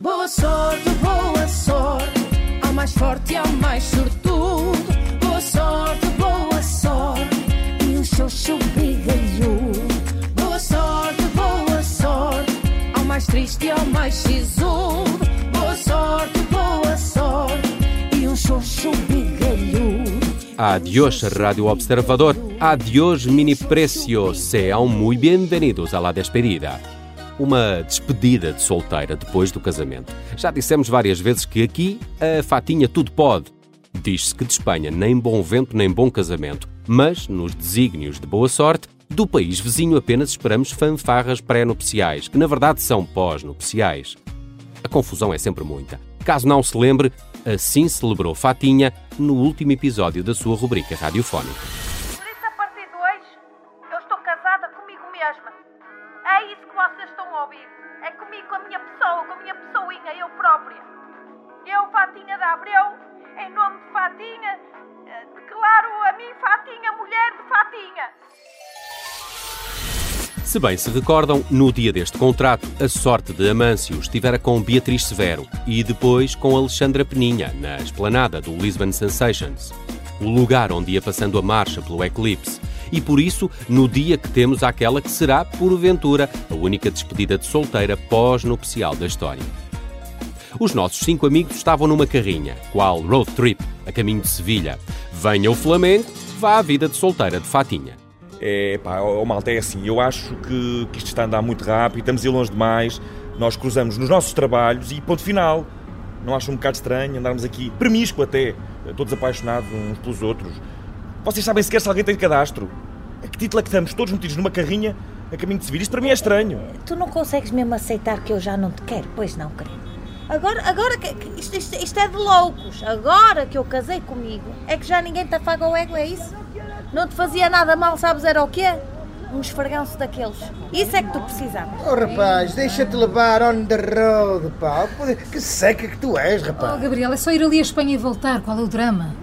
Boa sorte, boa sorte, ao mais forte e ao mais sortudo. Boa sorte, boa sorte, e um xoxo bigalhudo. Boa sorte, boa sorte, ao mais triste e ao mais sisudo. Boa sorte, boa sorte, e um xoxo bigalhudo. Adiós, Radio Observador. Adiós, mini precios. Sean muy bienvenidos a la despedida. Uma despedida de solteira depois do casamento. Já dissemos várias vezes que aqui a fatinha tudo pode. Diz-se que de Espanha nem bom vento nem bom casamento, mas nos desígnios de boa sorte, do país vizinho apenas esperamos fanfarras pré-nupciais, que na verdade são pós-nupciais. A confusão é sempre muita. Caso não se lembre, assim celebrou Fatinha no último episódio da sua rubrica radiofónica. Se bem se recordam, no dia deste contrato, a sorte de Amâncio estivera com Beatriz Severo e depois com Alexandra Peninha, na esplanada do Lisbon Sensations, o lugar onde ia passando a marcha pelo eclipse. E por isso, no dia que temos aquela que será, porventura, a única despedida de solteira pós-nupcial da história. Os nossos cinco amigos estavam numa carrinha, qual road trip, a caminho de Sevilha. Venha o Flamengo, vá à vida de solteira de Fatinha. É, pá, ó, malta, é assim, eu acho que, que isto está a andar muito rápido, estamos a ir longe demais, nós cruzamos nos nossos trabalhos e ponto final. Não acham um bocado estranho andarmos aqui, premisco até, todos apaixonados uns pelos outros? Vocês sabem sequer se alguém tem cadastro? A que título é que estamos todos metidos numa carrinha a caminho de Sevilha? Isto para mim é estranho. Tu não consegues mesmo aceitar que eu já não te quero? Pois não, querido. Agora, agora que isto, isto- isto é de loucos. Agora que eu casei comigo, é que já ninguém te afaga o ego, é isso? Não te fazia nada mal, sabes era o quê? Um esfregão-se daqueles. Isso é que tu precisavas. Oh rapaz, deixa-te levar on the road, pá. Que seca que tu és, Oh, rapaz. Gabriel, é só ir ali à Espanha e voltar. Qual é o drama?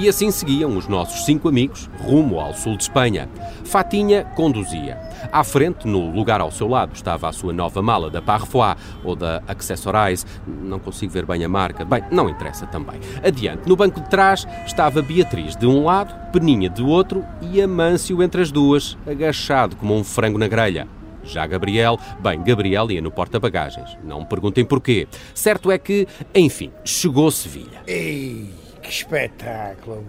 E assim seguiam os nossos cinco amigos rumo ao sul de Espanha. Fatinha conduzia. À frente, no lugar ao seu lado, estava a sua nova mala da Parfois ou da Accessorize. Não consigo ver bem a marca. Bem, não interessa também. Adiante, no banco de trás, estava Beatriz de um lado, Peninha do outro e Amâncio entre as duas, agachado como um frango na grelha. Já Gabriel, bem, Gabriel ia no porta-bagagens. Não me perguntem porquê. Certo é que, enfim, chegou Sevilha. Ei, que espetáculo.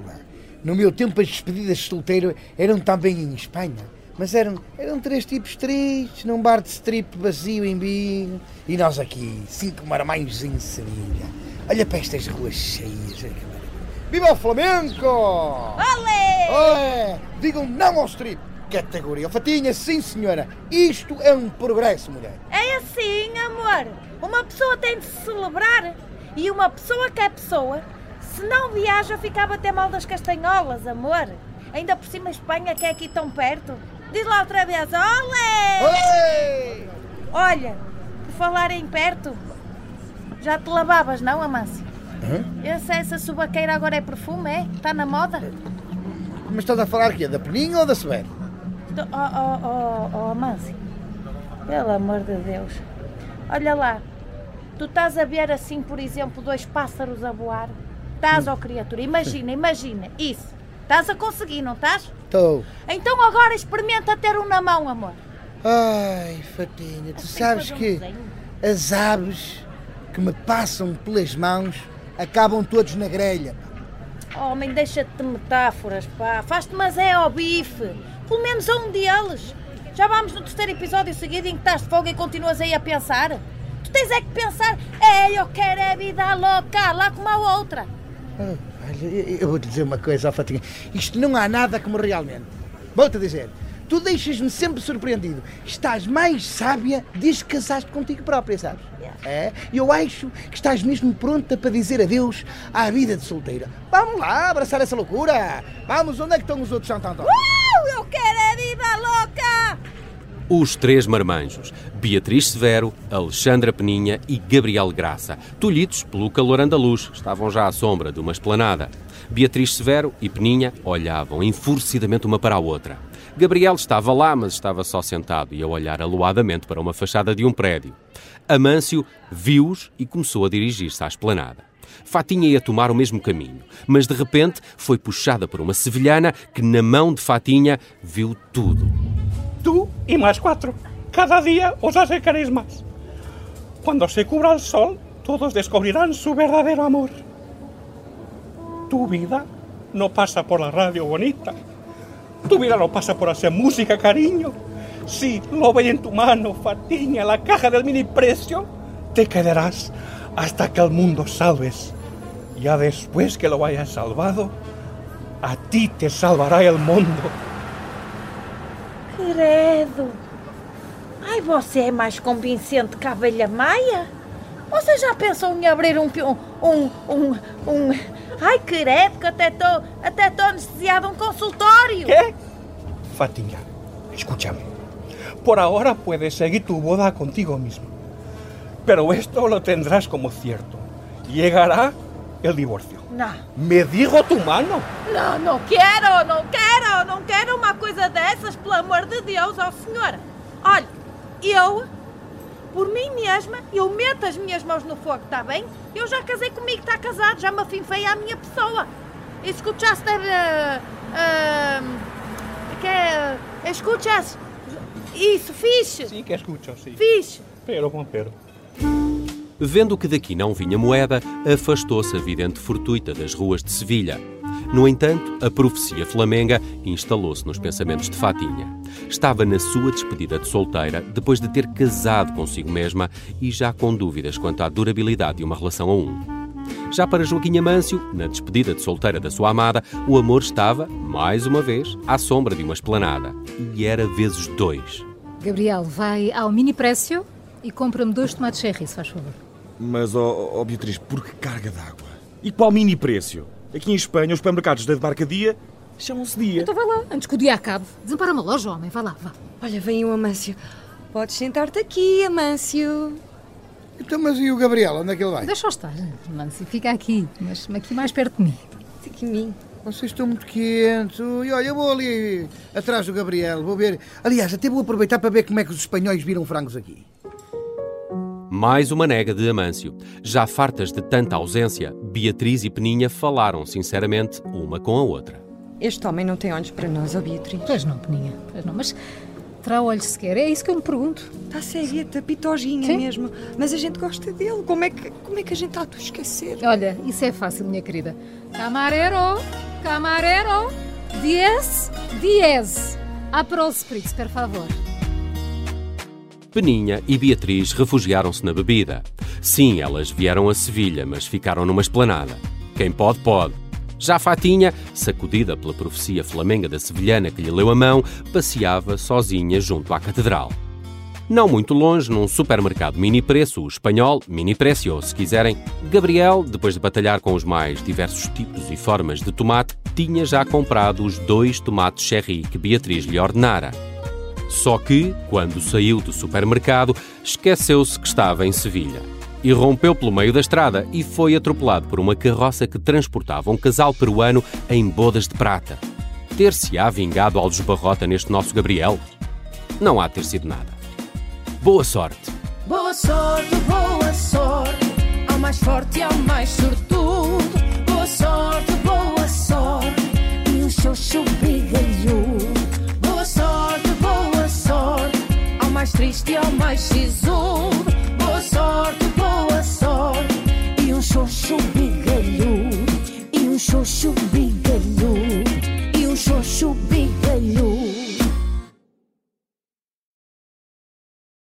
No meu tempo as despedidas de solteiro eram também em Espanha. Mas eram, eram três tipos tristes, num bar de strip vazio em Binho. E nós aqui, cinco marmães em Sevilha. Olha para estas ruas cheias. Viva o Flamengo! Olé! Olé! Digam não ao strip! Categoria Fatinha, sim senhora. Isto é um progresso, mulher. É assim, amor. Uma pessoa tem de se celebrar. E uma pessoa que é pessoa, se não viaja, ficava até mal das castanholas, amor. Ainda por cima, Espanha, que é aqui tão perto. Diz lá outra vez, olé! Olé! Olha, por falar em perto, já te lavavas, não, Amâncio? Essa, essa subaqueira agora é perfume, é? Está na moda? Mas estás a falar aqui, da Peninha ou da Severo? Estou- Oh, oh, oh, oh, Amâncio, pelo amor de Deus. Olha lá, tu estás a ver assim, por exemplo, dois pássaros a voar? Estás, ó criatura, imagina, imagina, isso. Estás a conseguir, não estás? Estou. Então agora experimenta ter um na mão, amor. Ai, Fatinha, tu sabes fazer um que as aves que me passam pelas mãos acabam todos na grelha. Homem, deixa-te de metáforas, pá. Faz-te mas é ao bife. Pelo menos a um deles. Já vamos no terceiro episódio seguido em que estás de folga e continuas aí a pensar. Tu tens é que pensar, é, eu quero a vida louca, lá como a outra. Olha, eu- vou-te dizer uma coisa, ó Fatinha. Isto não há nada como realmente. Vou-te dizer. Tu deixas-me sempre surpreendido. Estás mais sábia desde que casaste contigo própria, sabes? É? E eu acho que estás mesmo pronta para dizer adeus à vida de solteira. Vamos lá, abraçar essa loucura. Vamos, onde é que estão os outros Santo Antônio? Uh, eu quero a vida louca! Os três marmanjos, Beatriz Severo, Alexandra Peninha e Gabriel Graça, tolhidos pelo calor andaluz, estavam já à sombra de uma esplanada. Beatriz Severo e Peninha olhavam enfurecidamente uma para a outra. Gabriel estava lá, mas estava só sentado e a olhar aluadamente para uma fachada de um prédio. Amâncio viu-os e começou a dirigir-se à esplanada. Fatinha ia tomar o mesmo caminho, mas de repente foi puxada por uma sevilhana que, na mão de Fatinha, viu tudo. Tú y más cuatro. Cada día os acercaréis más. Cuando se cubra el sol, todos descubrirán su verdadero amor. Tu vida no pasa por la radio bonita. Tu vida no pasa por hacer música, cariño. Si lo ve en tu mano, Fatiña, la caja del mini precio, te quedarás hasta que el mundo salves. Ya después que lo hayas salvado, a ti te salvará el mundo. Credo! Ai, você é mais convincente que a abelha maia? Você já pensou em abrir um... um... um... um... Ai, credo, que até estou até estou anestesiada um consultório! ¿Qué? Fatiña, escúchame. Por ahora puedes seguir tu boda contigo mismo. Pero esto lo tendrás como cierto. Llegará el divorcio. Não, Me digo tu mano. não, não quero, não quero, não quero uma coisa dessas, pelo amor de Deus, ó senhora. Olha, eu, por mim mesma, eu meto as minhas mãos no fogo, está bem? Eu já casei comigo, está casado, já me afinfei à minha pessoa. Escuchaste a... a que é... Escuchas? Isso, fixe, Sí que escucho, sí. fixe. Pero pero. Vendo que daqui não vinha moeda, afastou-se a vidente fortuita das ruas de Sevilha. No entanto, a profecia flamenga instalou-se nos pensamentos de Fatinha. Estava na sua despedida de solteira, depois de ter casado consigo mesma e já com dúvidas quanto à durabilidade de uma relação a um. Já para Joaquim Amâncio, na despedida de solteira da sua amada, o amor estava, mais uma vez, à sombra de uma esplanada. E era vezes dois. Gabriel, vai ao mini précio e compra-me dois tomates cherry, se faz favor. Mas, ó ó, Beatriz, por que carga d'água? E qual mini preço? Aqui em Espanha, os supermercados da demarcadia chamam-se dia. Então vai lá, antes que o dia acabe. Desampara uma loja, homem, vai lá, vá. Olha, vem o Amâncio. Podes sentar-te aqui, Amâncio. Então, mas e o Gabriel? Onde é que ele vai? Deixa-o estar, Nancy, fica aqui, mas aqui mais perto de mim. Aqui em mim. Vocês estão muito quentes. E olha, eu vou ali atrás do Gabriel, vou ver. Aliás, até vou aproveitar para ver como é que os espanhóis viram frangos aqui. Mais uma nega de Amâncio. Já fartas de tanta ausência, Beatriz e Peninha falaram sinceramente uma com a outra. Este homem não tem olhos para nós, ó Beatriz. Pois não, Peninha, pois não, mas terá olhos sequer, é isso que eu me pergunto. Está cegueta, pitoginha Sim. mesmo. Mas a gente gosta dele. Como é que, como é que a gente há de o esquecer? Olha, isso é fácil, minha querida. Camarero, camarero, diez, diez. Aprol spritz, per favor. Peninha e Beatriz refugiaram-se na bebida. Sim, elas vieram a Sevilha, mas ficaram numa esplanada. Quem pode, pode. Já Fatinha, sacudida pela profecia flamenga da sevilhana que lhe leu a mão, passeava sozinha junto à catedral. Não muito longe, num supermercado mini preço, o espanhol mini precio, se quiserem, Gabriel, depois de batalhar com os mais diversos tipos e formas de tomate, tinha já comprado os dois tomates cherry que Beatriz lhe ordenara. Só que, quando saiu do supermercado, esqueceu-se que estava em Sevilha. E rompeu pelo meio da estrada e foi atropelado por uma carroça que transportava um casal peruano em bodas de prata. Ter-se-á vingado Aldos Barrota neste nosso Gabriel? Não há ter sido nada. Boa sorte! Boa sorte, boa sorte, ao mais forte e ao mais sortudo. Boa sorte, boa sorte, e o xoxo bigalhudo. Triste ao mais sisudo.